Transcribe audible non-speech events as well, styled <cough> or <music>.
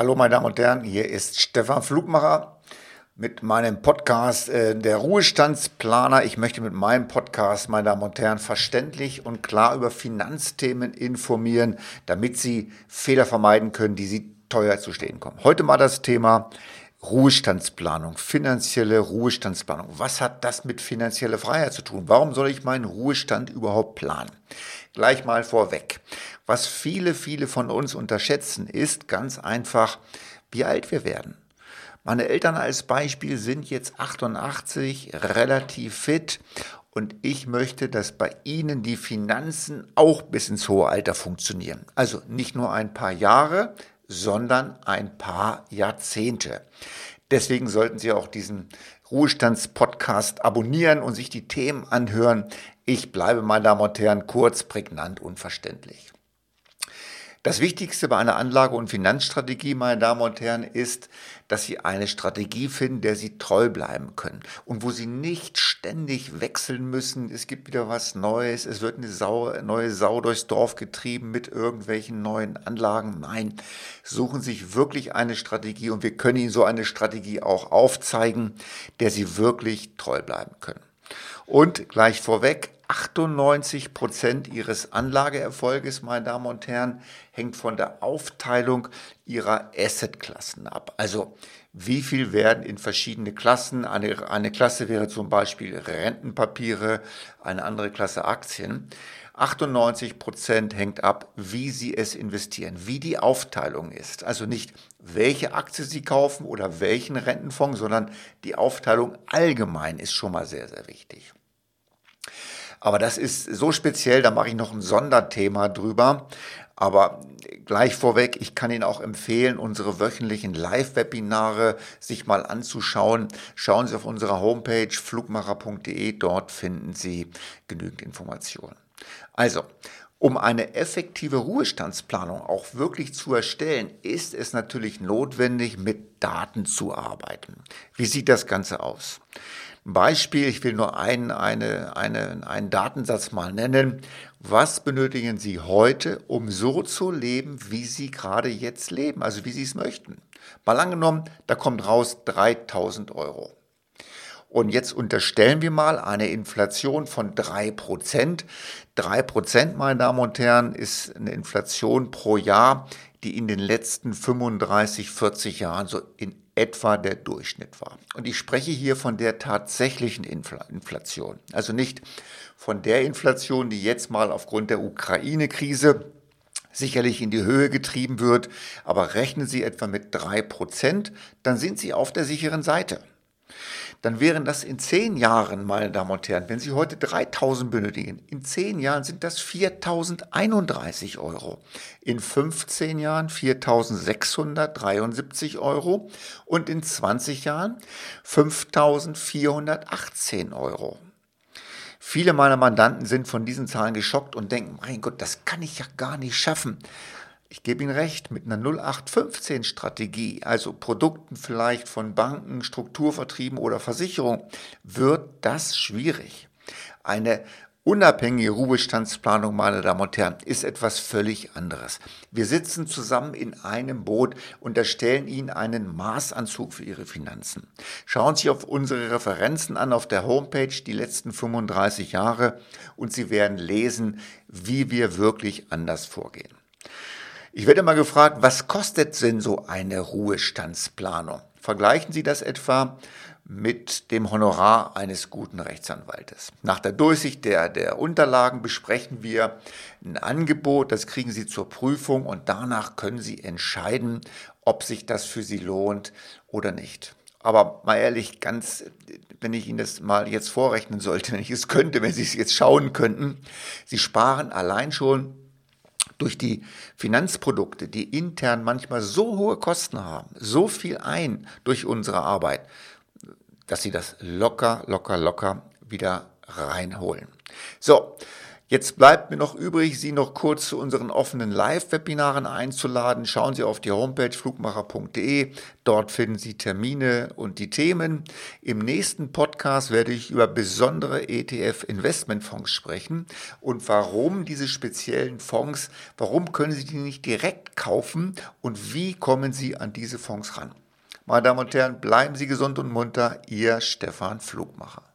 Hallo meine Damen und Herren, hier ist Stefan Flugmacher mit meinem Podcast äh, Der Ruhestandsplaner. Ich möchte mit meinem Podcast, meine Damen und Herren, verständlich und klar über Finanzthemen informieren, damit Sie Fehler vermeiden können, die Sie teuer zu stehen kommen. Heute mal das Thema Ruhestandsplanung, finanzielle Ruhestandsplanung. Was hat das mit finanzieller Freiheit zu tun? Warum soll ich meinen Ruhestand überhaupt planen? Gleich mal vorweg. Was viele, viele von uns unterschätzen, ist ganz einfach, wie alt wir werden. Meine Eltern als Beispiel sind jetzt 88, relativ fit und ich möchte, dass bei Ihnen die Finanzen auch bis ins hohe Alter funktionieren. Also nicht nur ein paar Jahre, sondern ein paar Jahrzehnte. Deswegen sollten Sie auch diesen Ruhestandspodcast abonnieren und sich die Themen anhören. Ich bleibe, meine Damen und Herren, kurz, prägnant und verständlich. Das Wichtigste bei einer Anlage- und Finanzstrategie, meine Damen und Herren, ist, dass Sie eine Strategie finden, der Sie treu bleiben können und wo Sie nicht ständig wechseln müssen. Es gibt wieder was Neues, es wird eine Sau, neue Sau durchs Dorf getrieben mit irgendwelchen neuen Anlagen. Nein, suchen Sie sich wirklich eine Strategie und wir können Ihnen so eine Strategie auch aufzeigen, der Sie wirklich treu bleiben können. Und gleich vorweg, 98 Prozent ihres Anlageerfolges, meine Damen und Herren, hängt von der Aufteilung ihrer Assetklassen ab. Also wie viel werden in verschiedene Klassen, eine, eine Klasse wäre zum Beispiel Rentenpapiere, eine andere Klasse Aktien. 98 Prozent hängt ab, wie Sie es investieren, wie die Aufteilung ist. Also nicht, welche Aktie Sie kaufen oder welchen Rentenfonds, sondern die Aufteilung allgemein ist schon mal sehr, sehr wichtig. Aber das ist so speziell, da mache ich noch ein Sonderthema drüber. Aber gleich vorweg, ich kann Ihnen auch empfehlen, unsere wöchentlichen Live-Webinare sich mal anzuschauen. Schauen Sie auf unserer Homepage flugmacher.de, dort finden Sie genügend Informationen. Also, um eine effektive Ruhestandsplanung auch wirklich zu erstellen, ist es natürlich notwendig, mit Daten zu arbeiten. Wie sieht das Ganze aus? Beispiel, ich will nur einen, eine, eine, einen Datensatz mal nennen. Was benötigen Sie heute, um so zu leben, wie Sie gerade jetzt leben, also wie Sie es möchten? Mal angenommen, da kommt raus 3000 Euro. Und jetzt unterstellen wir mal eine Inflation von 3%. 3%, meine Damen und Herren, ist eine Inflation pro Jahr, die in den letzten 35, 40 Jahren so in etwa der Durchschnitt war. Und ich spreche hier von der tatsächlichen Inflation, also nicht von der Inflation, die jetzt mal aufgrund der Ukraine-Krise sicherlich in die Höhe getrieben wird, aber rechnen Sie etwa mit drei Prozent, dann sind Sie auf der sicheren Seite dann wären das in zehn Jahren, meine Damen und Herren, wenn Sie heute 3000 benötigen, in zehn Jahren sind das 4031 Euro. In 15 Jahren 4673 Euro und in 20 Jahren 5418 Euro. Viele meiner Mandanten sind von diesen Zahlen geschockt und denken, mein Gott, das kann ich ja gar nicht schaffen ich gebe Ihnen recht, mit einer 0815-Strategie, also Produkten vielleicht von Banken, Strukturvertrieben oder Versicherungen, wird das schwierig. Eine unabhängige Ruhestandsplanung, meine Damen und Herren, ist etwas völlig anderes. Wir sitzen zusammen in einem Boot und erstellen Ihnen einen Maßanzug für Ihre Finanzen. Schauen Sie auf unsere Referenzen an auf der Homepage die letzten 35 Jahre und Sie werden lesen, wie wir wirklich anders vorgehen. Ich werde mal gefragt, was kostet denn so eine Ruhestandsplanung? Vergleichen Sie das etwa mit dem Honorar eines guten Rechtsanwaltes. Nach der Durchsicht der, der Unterlagen besprechen wir ein Angebot, das kriegen Sie zur Prüfung und danach können Sie entscheiden, ob sich das für Sie lohnt oder nicht. Aber mal ehrlich, ganz, wenn ich Ihnen das mal jetzt vorrechnen sollte, <laughs> wenn ich es könnte, wenn Sie es jetzt schauen könnten, Sie sparen allein schon durch die Finanzprodukte, die intern manchmal so hohe Kosten haben, so viel ein durch unsere Arbeit, dass sie das locker, locker, locker wieder reinholen. So, Jetzt bleibt mir noch übrig, Sie noch kurz zu unseren offenen Live-Webinaren einzuladen. Schauen Sie auf die Homepage flugmacher.de. Dort finden Sie Termine und die Themen. Im nächsten Podcast werde ich über besondere ETF-Investmentfonds sprechen und warum diese speziellen Fonds, warum können Sie die nicht direkt kaufen und wie kommen Sie an diese Fonds ran. Meine Damen und Herren, bleiben Sie gesund und munter. Ihr Stefan Flugmacher.